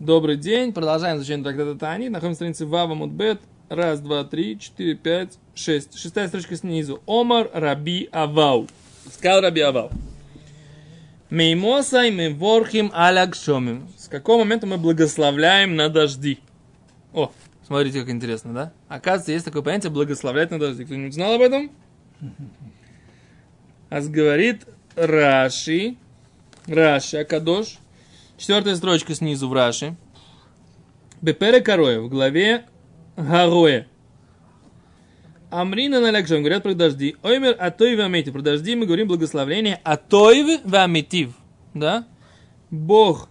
Добрый день. Продолжаем изучение трактата Тани. Находимся на странице Вава Мудбет. Раз, два, три, четыре, пять, шесть. Шестая строчка снизу. Омар Раби Авау. Сказал Раби Авау. Меймосай меворхим алякшомим. С какого момента мы благословляем на дожди? О, смотрите, как интересно, да? Оказывается, есть такое понятие благословлять на дожди. Кто-нибудь знал об этом? А говорит Раши, Раши Акадош, четвертая строчка снизу в Раши. Бепере Кароя в главе Гароя. Амрина на лякшем говорят про дожди. Оймер атоев аметив. Про дожди мы говорим благословление атоев аметив. Да? Бог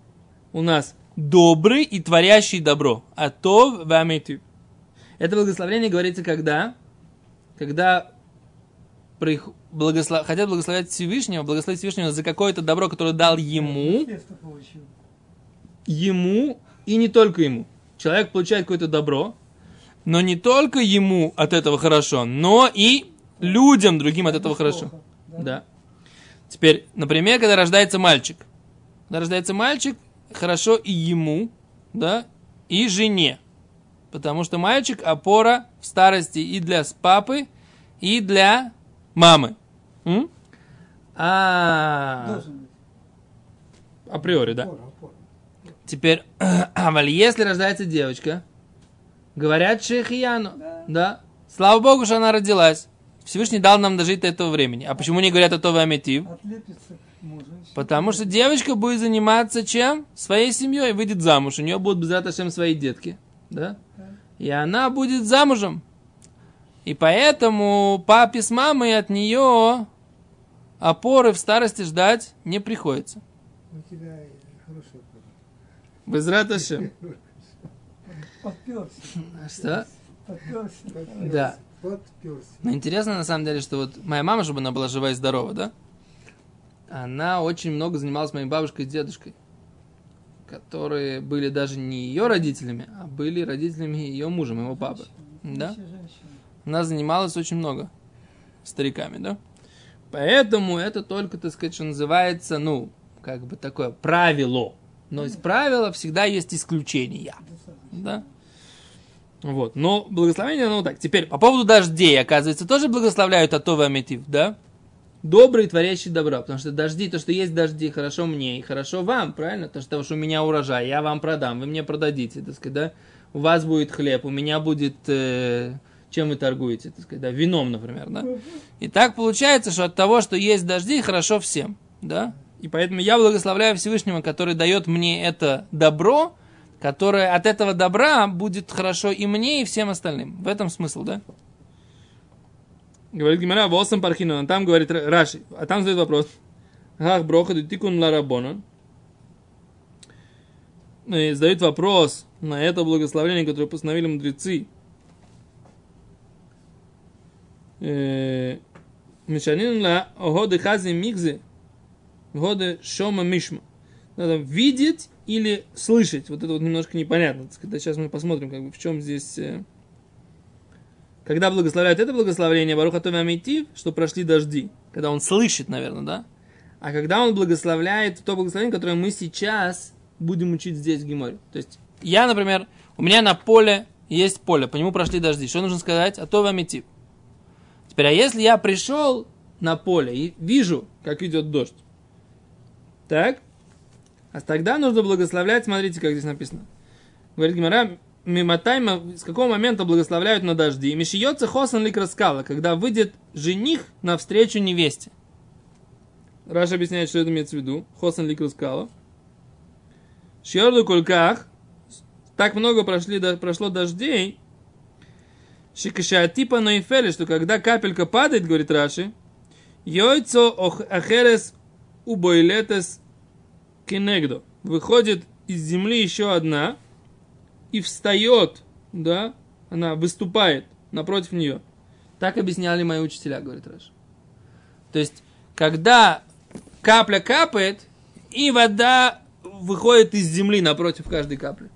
у нас добрый и творящий добро. Атов аметив. Это благословение говорится когда? Когда благослов... хотят благословлять Всевышнего, благословить Всевышнего за какое-то добро, которое дал ему, ему и не только ему. Человек получает какое-то добро, но не только ему от этого хорошо, но и людям другим от этого хорошо. Да. Теперь, например, когда рождается мальчик. Когда рождается мальчик, хорошо и ему, да, и жене. Потому что мальчик опора в старости и для папы, и для мамы. М? А... Априори, да. Теперь, а если рождается девочка, говорят Шехияну, да. да. Слава Богу, что она родилась. Всевышний дал нам дожить до этого времени. А почему не говорят это Аметив? Потому что девочка будет заниматься чем? Своей семьей, выйдет замуж. У нее будут без всем свои детки. Да? И она будет замужем. И поэтому папе с мамой от нее опоры в старости ждать не приходится. У тебя хорошая Безраташем. Что? Да. Но интересно на самом деле, что вот моя мама, чтобы она была жива и здорова, да? Она очень много занималась моей бабушкой и дедушкой, которые были даже не ее родителями, а были родителями ее мужа, моего папы. Да? она занималась очень много стариками, да? Поэтому это только, так сказать, что называется, ну, как бы такое правило. Но из правила всегда есть исключения. Да? Вот. Но благословение, ну так. Теперь, по поводу дождей, оказывается, тоже благословляют Атова Аметив, да? Добрый, творящий добра. Потому что дожди, то, что есть дожди, хорошо мне и хорошо вам, правильно? То, что у меня урожай, я вам продам, вы мне продадите, так сказать, да? У вас будет хлеб, у меня будет э, чем вы торгуете, так сказать, да, вином, например, да. И так получается, что от того, что есть дожди, хорошо всем, да. И поэтому я благословляю Всевышнего, который дает мне это добро, которое от этого добра будет хорошо и мне, и всем остальным. В этом смысл, да? Говорит Гимара, Восам Пархину, там говорит Раши, а там задает вопрос. Ах, броха, тикун ларабонан. И задают вопрос на это благословение, которое постановили мудрецы. Мишанин ла годы хази мигзы, годы шома мишма. Надо видеть или слышать. Вот это вот немножко непонятно. Когда сейчас мы посмотрим, как бы, в чем здесь... Э, когда благословляют это благословение, Баруха Тови Амитив, что прошли дожди. Когда он слышит, наверное, да? А когда он благословляет то благословение, которое мы сейчас будем учить здесь в Гиморе. То есть я, например, у меня на поле есть поле, по нему прошли дожди. Что нужно сказать? А то Амитив. Теперь, а если я пришел на поле и вижу, как идет дождь, так, а тогда нужно благословлять, смотрите, как здесь написано. Говорит Гимара, мимотайма, с какого момента благословляют на дожди? Мишиется хосан лик раскала, когда выйдет жених навстречу невесте. Раша объясняет, что это имеется в виду. Хосан лик раскала. Шьорду кульках, так много прошли, прошло дождей, Шикашатипа ноифели, что когда капелька падает, говорит Раши, Йойцо ахерес убойлетес кенегдо. Выходит из земли еще одна и встает, да, она выступает напротив нее. Так объясняли мои учителя, говорит Раши. То есть, когда капля капает, и вода выходит из земли напротив каждой капли.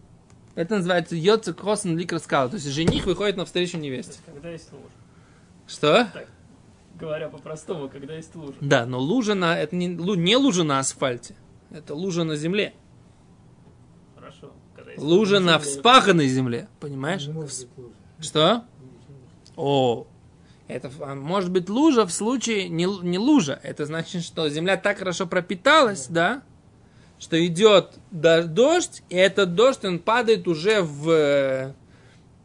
Это называется йоца кросен ликр скала. То есть жених выходит навстречу невесте. Когда есть лужа. Что? Так, говоря по-простому, когда есть лужа. Да, но лужа на... Это не, не лужа на асфальте. Это лужа на земле. Хорошо. когда есть Лужа на земле. вспаханной земле, понимаешь? Не может быть лужа. Что? О, это а может быть лужа в случае не, не лужа. Это значит, что земля так хорошо пропиталась, да, что идет дождь, и этот дождь, он падает уже в э,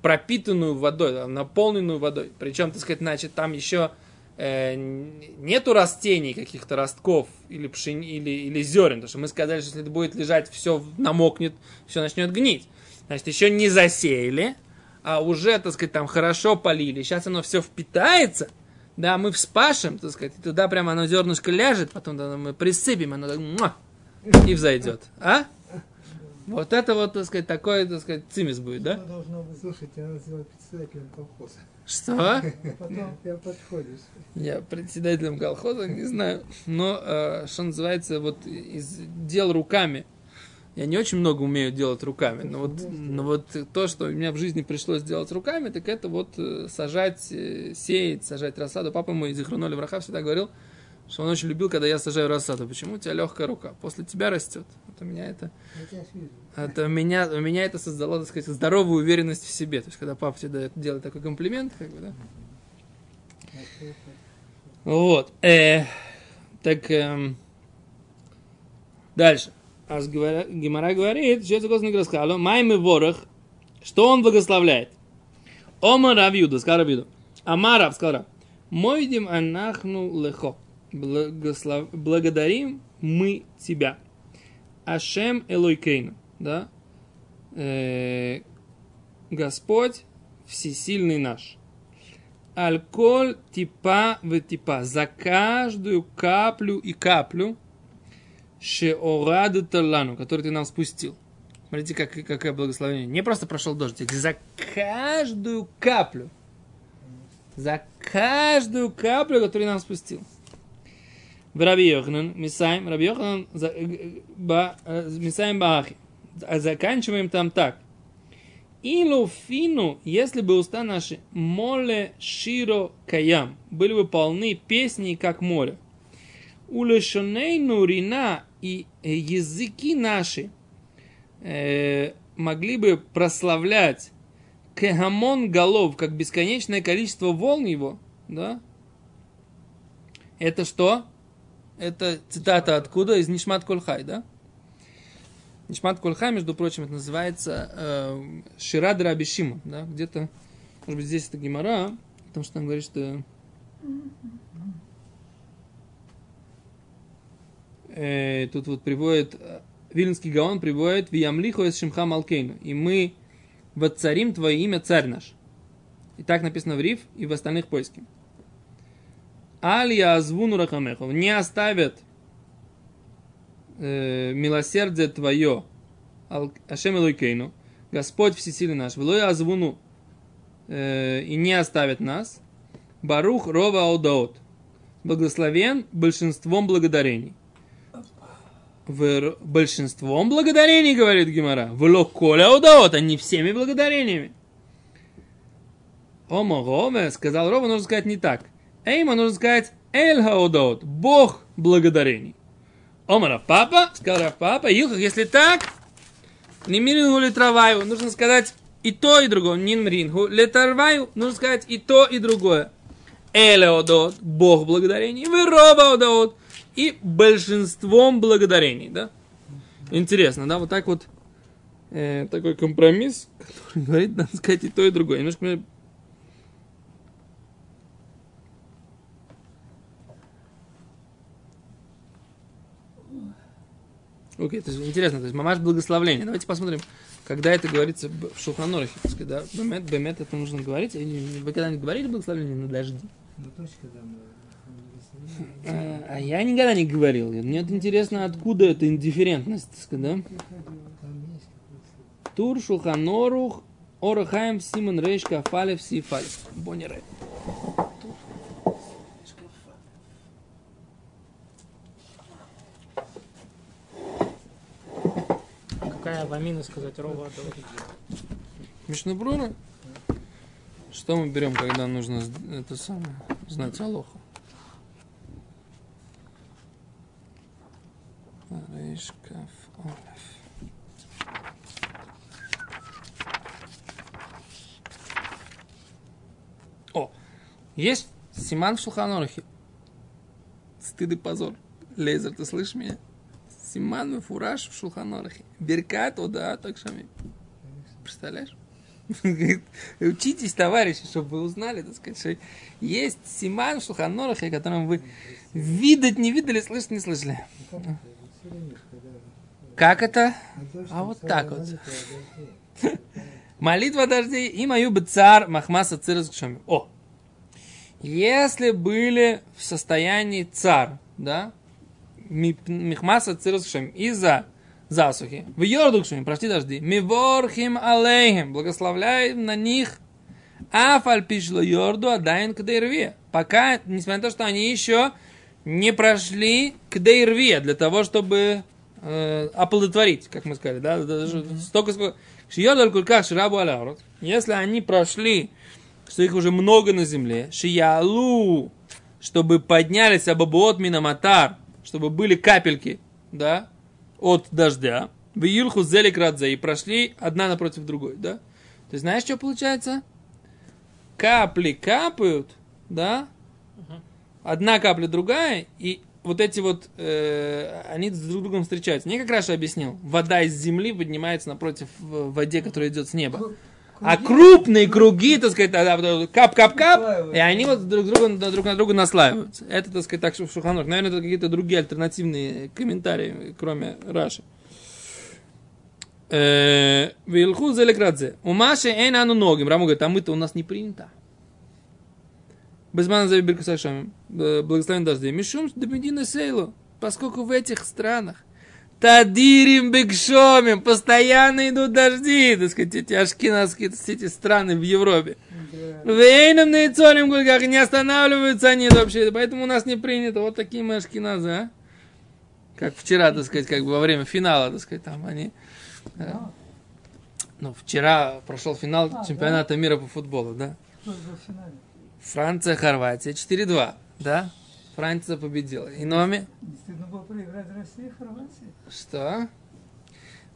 пропитанную водой, наполненную водой. Причем, так сказать, значит, там еще э, нету растений, каких-то ростков или, пшени, или, или зерен. Потому что мы сказали, что если это будет лежать, все намокнет, все начнет гнить. Значит, еще не засеяли, а уже, так сказать, там хорошо полили. Сейчас оно все впитается. Да, мы вспашем, так сказать, и туда прямо оно зернышко ляжет, потом мы присыпем, оно так муа, и взойдет. А? Вот это вот, так сказать, такой, так сказать, цимис будет, да? Ну, должно быть, слушайте, надо сделать председателем колхоза. Что? Потом прям подходишь. Я председателем колхоза, не знаю. Но, э, что называется, вот из дел руками. Я не очень много умею делать руками, но вот, но вот то, что у меня в жизни пришлось делать руками, так это вот э, сажать, э, сеять, сажать рассаду. Папа мой из Ихруноли Враха всегда говорил, что он очень любил, когда я сажаю рассаду. Почему? У тебя легкая рука. После тебя растет. Вот у меня это это у меня, у меня это создало, так сказать, здоровую уверенность в себе. То есть, когда папа тебе дает, делает такой комплимент, как бы, да. Вот. Э, так, эм, дальше. Аж говоря- Гемара говорит, что это Господь рассказал, Маймы ворох, что он благословляет. Ома Равьюда, сказал Равьюда. Амараб, сказал Рав. Мойдим анахну лехо. Благослов... Благодарим мы тебя. Ашем Элойкейну, да? Э, Господь всесильный наш. Альколь типа в типа. За каждую каплю и каплю шеорады талану, который ты нам спустил. Смотрите, как, какое благословение. Не просто прошел дождик, за каждую каплю. За каждую каплю, которую нам спустил. Раби Йоханан, Мисаем, Раби Йоханан, Мисаем Баахи. Заканчиваем там так. Илу фину, если бы уста наши моле широ каям, были бы полны песней, как море. Улешонейну рина и языки наши э, могли бы прославлять кегамон голов, как бесконечное количество волн его, да? Это что? Это цитата откуда? Из Нишмат Кольхай, да? Нишмат Кольхай, между прочим, это называется э, Ширад Рабишима, да? Где-то, может быть, здесь это Гимара, потому что там говорит, что э, тут вот приводит, э, Вильнский Гаон приводит Виямлиху из Шимха Малкейну. И мы воцарим твое имя, царь наш. И так написано в Риф и в остальных поисках. Алия Азвуну Рахамехов. Не оставят э, милосердие твое, Ашем Элойкейну, Господь всесильный наш, Велой Азвуну, э, и не оставит нас, Барух Рова Аудаот, благословен большинством благодарений. В большинством благодарений, говорит Гимара. В локоля аудаот, а не всеми благодарениями. Омо Рове, сказал Рова, нужно сказать не так. Эйма нужно сказать Эль Хаудаот, Бог благодарений. Омара папа, сказал Рав папа, Илхах, если так, Нимрингу литраваю, нужно сказать и то, и другое. Нимрингу литарваю, нужно сказать и то, и другое. Элеодот, Бог благодарений, Веробаодот, и большинством благодарений, да? Интересно, да, вот так вот э, такой компромисс, который говорит, надо сказать и то, и другое. Немножко мне Окей, то есть интересно, то есть мамаш благословление. Давайте посмотрим, когда это говорится в Шуханорахе. Когда бемет, бемет это нужно говорить. Вы когда-нибудь говорили благословление на дожди? Ну точка да, мы А, а я никогда не говорил. Мне это интересно, откуда эта индифферентность, да? Тур, Шуханорух, Орахаем, Симон, Рейш, Кафалев, Сифалев. Бонере. какая вамина сказать рова Мишнабрура? Что мы берем, когда нужно это самое, знать Алоху? Рейшкаф Олев. О, есть Симан в Шелханорахе. Стыд и позор. Лейзер, ты слышишь меня? Симан фураж в Шулханорахе. Беркат, так шами. Представляешь? Учитесь, товарищи, чтобы вы узнали, так сказать, что есть Симан в Шулханорахе, о котором вы видать не видели, слышать не слышали. Как это? А вот так вот. молитва, дождей и мою бы цар Махмаса Цирас Кшами. О! Если были в состоянии цар, да, Михмаса Цирас Кшами, из-за засухи, в Йорду Кшами, прошли дожди, Миворхим Алейхим, благословляем на них, Афаль пишло Йорду Адайн к Дейрве. Пока, несмотря на то, что они еще не прошли к Дейрве, для того, чтобы э, оплодотворить, как мы сказали, да, даже столько, сколько... Шиёдаль кульках ширабу алярот. Если они прошли, что их уже много на земле, шиялу, чтобы поднялись абабуот минаматар, чтобы были капельки, да, от дождя, в Юльху зелик радзе, и прошли одна напротив другой, да. Ты знаешь, что получается? Капли капают, да, одна капля другая, и вот эти вот, э, они с друг другом встречаются. Не как Раши объяснил, вода из земли поднимается напротив воде, которая идет с неба. А крупные круги, так сказать, кап-кап-кап, и они вот друг, друга, на- друг на друга наслаиваются. Это, так сказать, так, что в Шуханах. Наверное, это какие-то другие альтернативные комментарии, кроме Раши. Э, Вилху зелекрадзе. У Маши эйн ану ногим. Раму говорит, а мы-то у нас не принято. Безмана за Биркусашами. Благословен дождей. Мишум Демедина Сейлу. Поскольку в этих странах Тадирим бекшомим, постоянно идут дожди, так сказать, эти ашкенадские, так сказать, эти страны в Европе. Да. Вейном на Ицолем Гульгах не останавливаются они вообще, поэтому у нас не принято вот такие мы ашкеназы, а? Как вчера, так сказать, как бы во время финала, так сказать, там они... э, А, Ну, вчера прошел финал А, чемпионата мира по футболу, да? Франция, Хорватия, 4-2, да? Франция победила. И номи... Не стыдно было проиграть России и Хорватии? Что?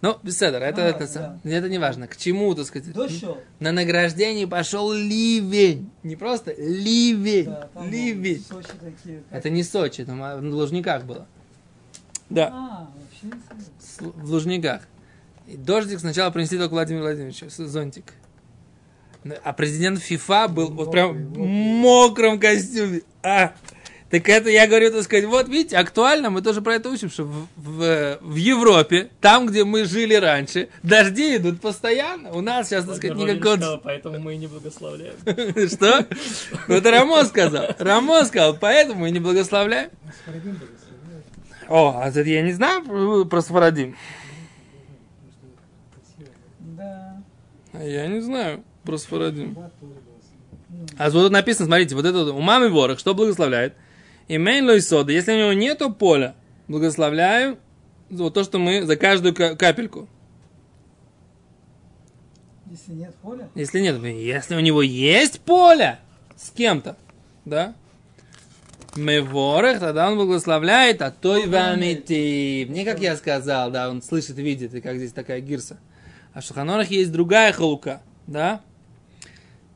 Ну, беседер, это, это, сам- это не важно. К чему, так сказать? Дождь шел. На награждение пошел ливень. Не просто ливень. Да, там ливень. Сочи такие. как- Это не Сочи, это в Лужниках было. Да, А, вообще интересно. в Лужниках. И дождик сначала принесли только Владимир Владимирович, зонтик. А президент ФИФА был вот прям в Мокрый, мокрый. мокром костюме. А, так это я говорю, так сказать, вот видите, актуально, мы тоже про это учим, что в, в- в Европе, там, где мы жили раньше, дожди идут постоянно. У нас сейчас, так сказать, никакого... Сказал, Поэтому мы и не благословляем. Что? Ну, это Рамо сказал. Рамо сказал, поэтому мы не благословляем. О, а это я не знаю про Сфарадим. Да. А я не знаю про Сфарадим. А вот тут написано, смотрите, вот это вот, у мамы ворох, что благословляет? И мейн сода, если у него нету поля, благословляю вот то, что мы за каждую ка- капельку. Если нет поля, Если нет, если у него есть поле с кем-то, да? Мы ворох, тогда он благословляет, а то и вамити. Не как я сказал, да, он слышит, видит, и как здесь такая гирса. А в Шаханорах есть другая халука, да?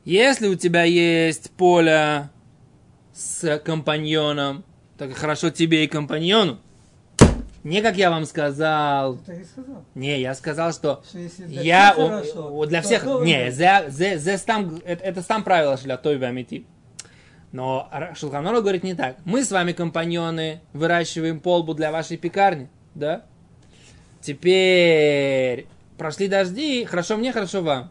Если у тебя есть поле с компаньоном, так хорошо тебе и компаньону. Не как я вам сказал. ты сказал. Не, я сказал, что Что если для я о- хорошо, о- для всех кто не зе, зе, зе стам- это, это стам правило для той амити. Но Шулханора говорит не так. Мы с вами компаньоны выращиваем полбу для вашей пекарни, да? Теперь прошли дожди, хорошо мне, хорошо вам.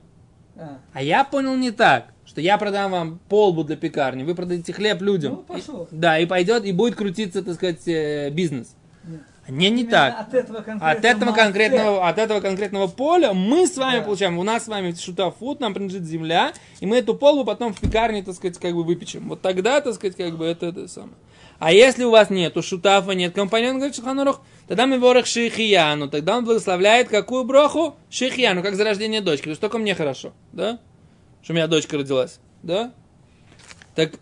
А, А я понял не так, что я продам вам полбу для пекарни, вы продадите хлеб людям. Ну, пошло. И- да, и пойдет, и будет крутиться, так сказать, э, бизнес. нет. Не, не Именно так. От этого конкретного, От этого конкретного, от этого конкретного поля мы с вами Да. получаем, у нас с вами шутафут, нам принадлежит земля, и мы эту полбу потом в пекарне, так сказать, как бы выпечем. Вот тогда, так сказать, как бы это, это самое. А если у вас нету шутафа, нет компаньона, говорит Шаханорух, тогда мы ворох шихияну, тогда он благословляет какую броху? Шихияну, как за рождение дочки. То есть только мне хорошо, да? Что у меня дочка родилась, да? Так,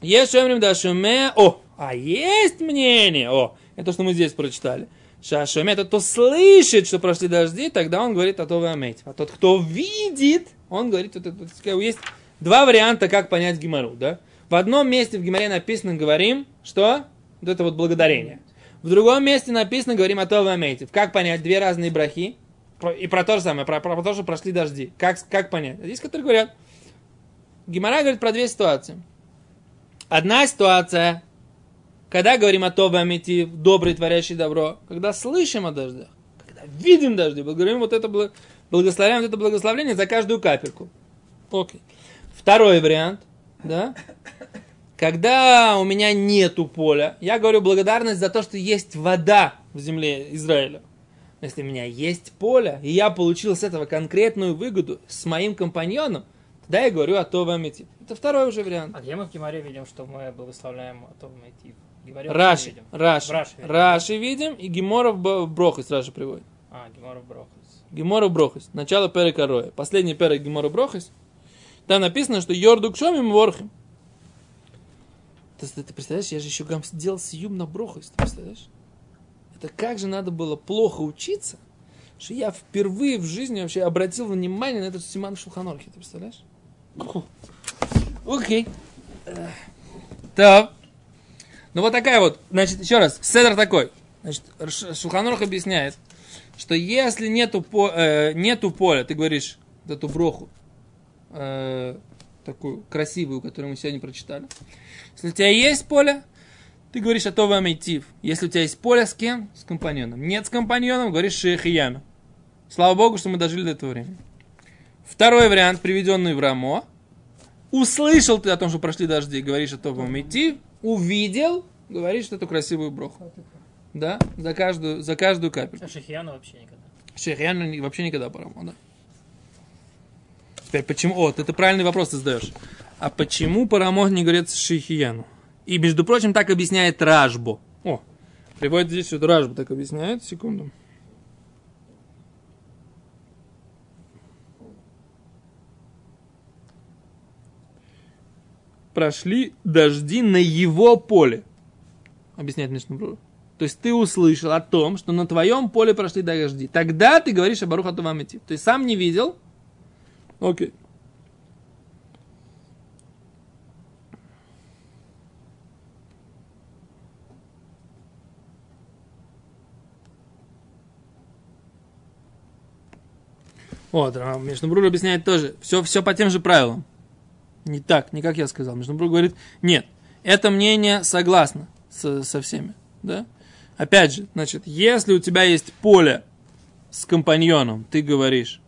есть шемрим да шуме, о, а есть мнение, о, это что мы здесь прочитали. Шашуме, это кто слышит, что прошли дожди, тогда он говорит, а то вы аметь. А тот, кто видит, он говорит, вот это, есть два варианта, как понять гемору, да? В одном месте в Гимаре написано, говорим, что? Вот это вот благодарение. В другом месте написано, говорим о том Амейтив. Как понять? Две разные брахи. Про- И про то же самое, про, про то, что прошли дожди. Как, как понять? Есть, которые говорят. Гимара говорит про две ситуации. Одна ситуация, когда говорим о том Амейтив, добрый, творящий добро. Когда слышим о дождях. Когда видим дожди. Говорим вот это бл- благословляем вот это благословление за каждую капельку. Окей. Второй вариант, да? Когда у меня нету поля, я говорю благодарность за то, что есть вода в земле Израиля. Но Если у меня есть поле, и я получил с этого конкретную выгоду с моим компаньоном, тогда я говорю о Товамити. Это второй уже вариант. А где мы в Гимаре видим, что мы благословляем о том найти? В Гемаре Раши. Раши, Раши видим. Раши видим, и Гемора в Б- в Брохис Раши приводит. А, Гемора в Брохус. Гемора Брохис. Начало Перека Роя. Последний перек Гемора Брохис. Там написано, что Йорду Кшомим Ворхим. Ты, ты- представляешь, я же еще гам сделал сиюм на Брохис, ты представляешь? Это как же надо было плохо учиться, что я впервые в жизни вообще обратил внимание на этот Симан в ты представляешь? Окей. Эх. Так. Ну вот такая вот, значит, еще раз, седр такой. Значит, Шулханорх объясняет, что если нету, по- э, нету поля, ты говоришь эту броху, э, такую красивую, которую мы сегодня прочитали. Если у тебя есть поле, ты говоришь о том Амитив. Если у тебя есть поле с кем? С компаньоном. Нет с компаньоном, говоришь Шейхияну. Слава Богу, что мы дожили до этого времени. Второй вариант, приведенный в Рамо. Услышал ты о том, что прошли дожди, говоришь о том Амитив. Увидел, говоришь эту красивую броху. Да, за каждую, за каждую капельку. А Шахияну вообще никогда. Шейхияну ни- вообще никогда по Рамо, да. Теперь, почему? О, ты, ты правильный вопрос задаешь. А почему по Рамо не говорят Шейхияну? И, между прочим, так объясняет Ражбо. О, приводит здесь вот Ражбо так объясняет. Секунду. Прошли дожди на его поле. Объясняет Мишнабрур. То есть ты услышал о том, что на твоем поле прошли дожди. Тогда ты говоришь о Баруха Тувамити. То есть сам не видел. Окей. Вот, Мишнабрур объясняет тоже. Все, все по тем же правилам. Не так, не как я сказал. Мишнабрур говорит, нет, это мнение согласно со, со всеми. Да? Опять же, значит, если у тебя есть поле с компаньоном, ты говоришь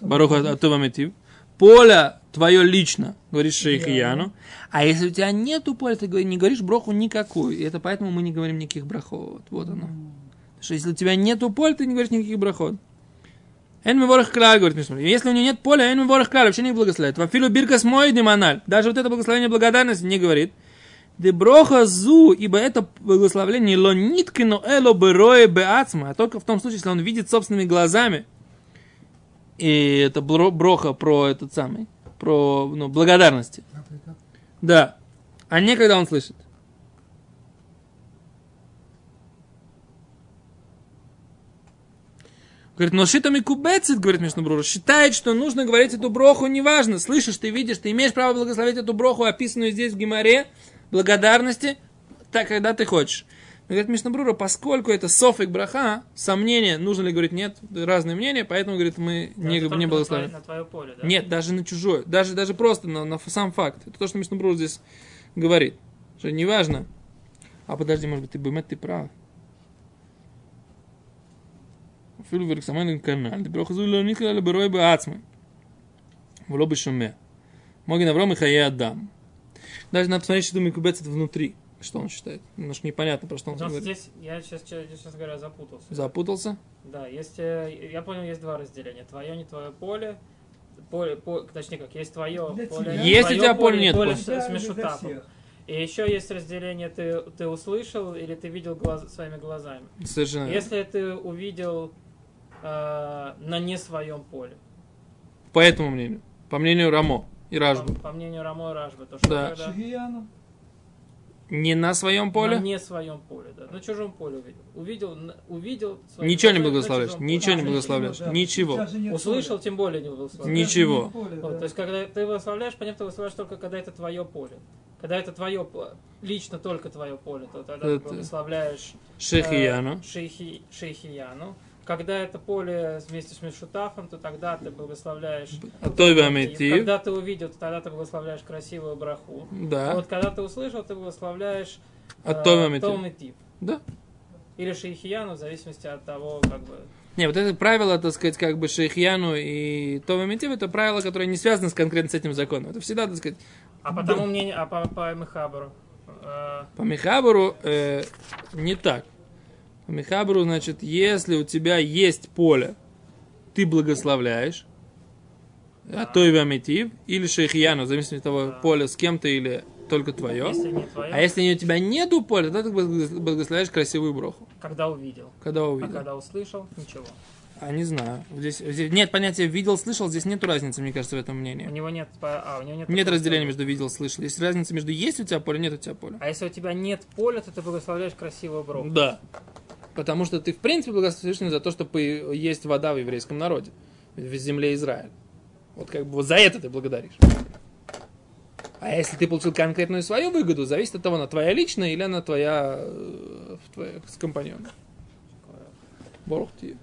Баруха Атуваметив, поле твое лично, говоришь Шейхияну, а если у тебя нету поля, ты не говоришь броху никакую. И это поэтому мы не говорим никаких брахов. Вот, вот оно. Потому что если у тебя нету поля, ты не говоришь никаких брахот. Эн ворох говорит Мишмар. Если у него нет поля, эн ворох вообще не благословляет. Вафилу бирка с мой демональ. Даже вот это благословение благодарности не говорит. Де броха зу, ибо это благословление ло ниткино эло берое беацма, а только в том случае, если он видит собственными глазами. И это бро- броха про этот самый, про ну, благодарности. Да. А не когда он слышит. Говорит, но шитами кубецит, говорит Мишнабрура, считает, что нужно говорить эту броху, неважно, слышишь, ты видишь, ты имеешь право благословить эту броху, описанную здесь в Гимаре, благодарности, так, когда ты хочешь. Говорит Мишнабрура, поскольку это софик браха, сомнение, нужно ли говорить нет, разные мнения, поэтому, говорит, мы Но не, не благословим. На твое поле, да? Нет, даже на чужое, даже, даже просто на, на сам факт. Это то, что Мишнабрура здесь говорит. Что неважно. А подожди, может быть, ты Бумет, ты прав. Фильверк самой канал. Ты прохозули Николя Берой бы Ацмы. В лобы шуме. моги на и Хая Адам. Даже надо посмотреть, что думает кубец это внутри. Что он считает. Немножко непонятно, про что он говорит. здесь, я сейчас, сейчас говоря, запутался. Запутался? Да, есть, э, я понял, есть два разделения. Твое, не твое поле. Поле, по- точнее как, есть твое Для поле. тебя. Есть у твое тебя поле, нет поле поля. с, всех. И еще есть разделение, ты, ты услышал или ты видел глаз, своими глазами. Совершенно. Если ты увидел э, на не своем поле, По этому мнению. По мнению Рамо и по, Ражбы. по мнению Рамо и Ражбы, то что Да. Шахияну. Не на своем поле? На не своем поле, да. На чужом поле увидел. Увидел, увидел свое Ничего не поле на благословляешь. чужом поле. Ничего не благословляешь. Да. Ничего. Услышал, поля. тем более не благословляешь. Ни- Ничего. Вот, да. то есть, когда ты благословляешь, понятно, ты благословляешь только когда это твое поле. Когда это твое, по- лично только твое поле, то тогда Это- ты благословляешь э, Шехияну. шейхи, шейхияну. Когда это поле вместе с Мишутафом, то тогда ты благословляешь... Когда ты увидел, то тогда ты благословляешь красивую браху. Да. вот когда ты услышал, ты благословляешь А э, тип. Да. Или шейхияну, в зависимости от того, как бы... Не, вот это правило, так сказать, как бы Шейхьяну и Това Митив, это правило, которое не связано с конкретно с этим законом. Это всегда, так сказать, А по тому мнению, а по, по Мехабару? э, По Мехабуру э, не так. По Мехабуру, значит, если у тебя есть поле, ты благословляешь, а то и вамитив, или шейхияну, в зависимости от того, поле с кем-то или только твое. если не твое, А если у тебя нету поля, то ты благос- благословляешь красивую броху. когда увидел. Когда А увидел. когда услышал, ничего. А не знаю. Здесь, здесь нет понятия видел, слышал, здесь нету разницы, мне кажется, в этом У мнении. него нет... А, у него нет... Нет разделения между видел, слышал. Есть разница между есть у тебя поле, нет у тебя поля. А если у тебя нет поля, то ты благословляешь красивую броху. Да. Потому что ты, в принципе, Всевышнего за то, что есть вода в еврейском народе, в земле Израиля. Вот как бы вот за это ты благодаришь. А если ты получил конкретную свою выгоду, зависит от того, она твоя личная или она твоя, э, твоя с компаньоном. Борух тебе.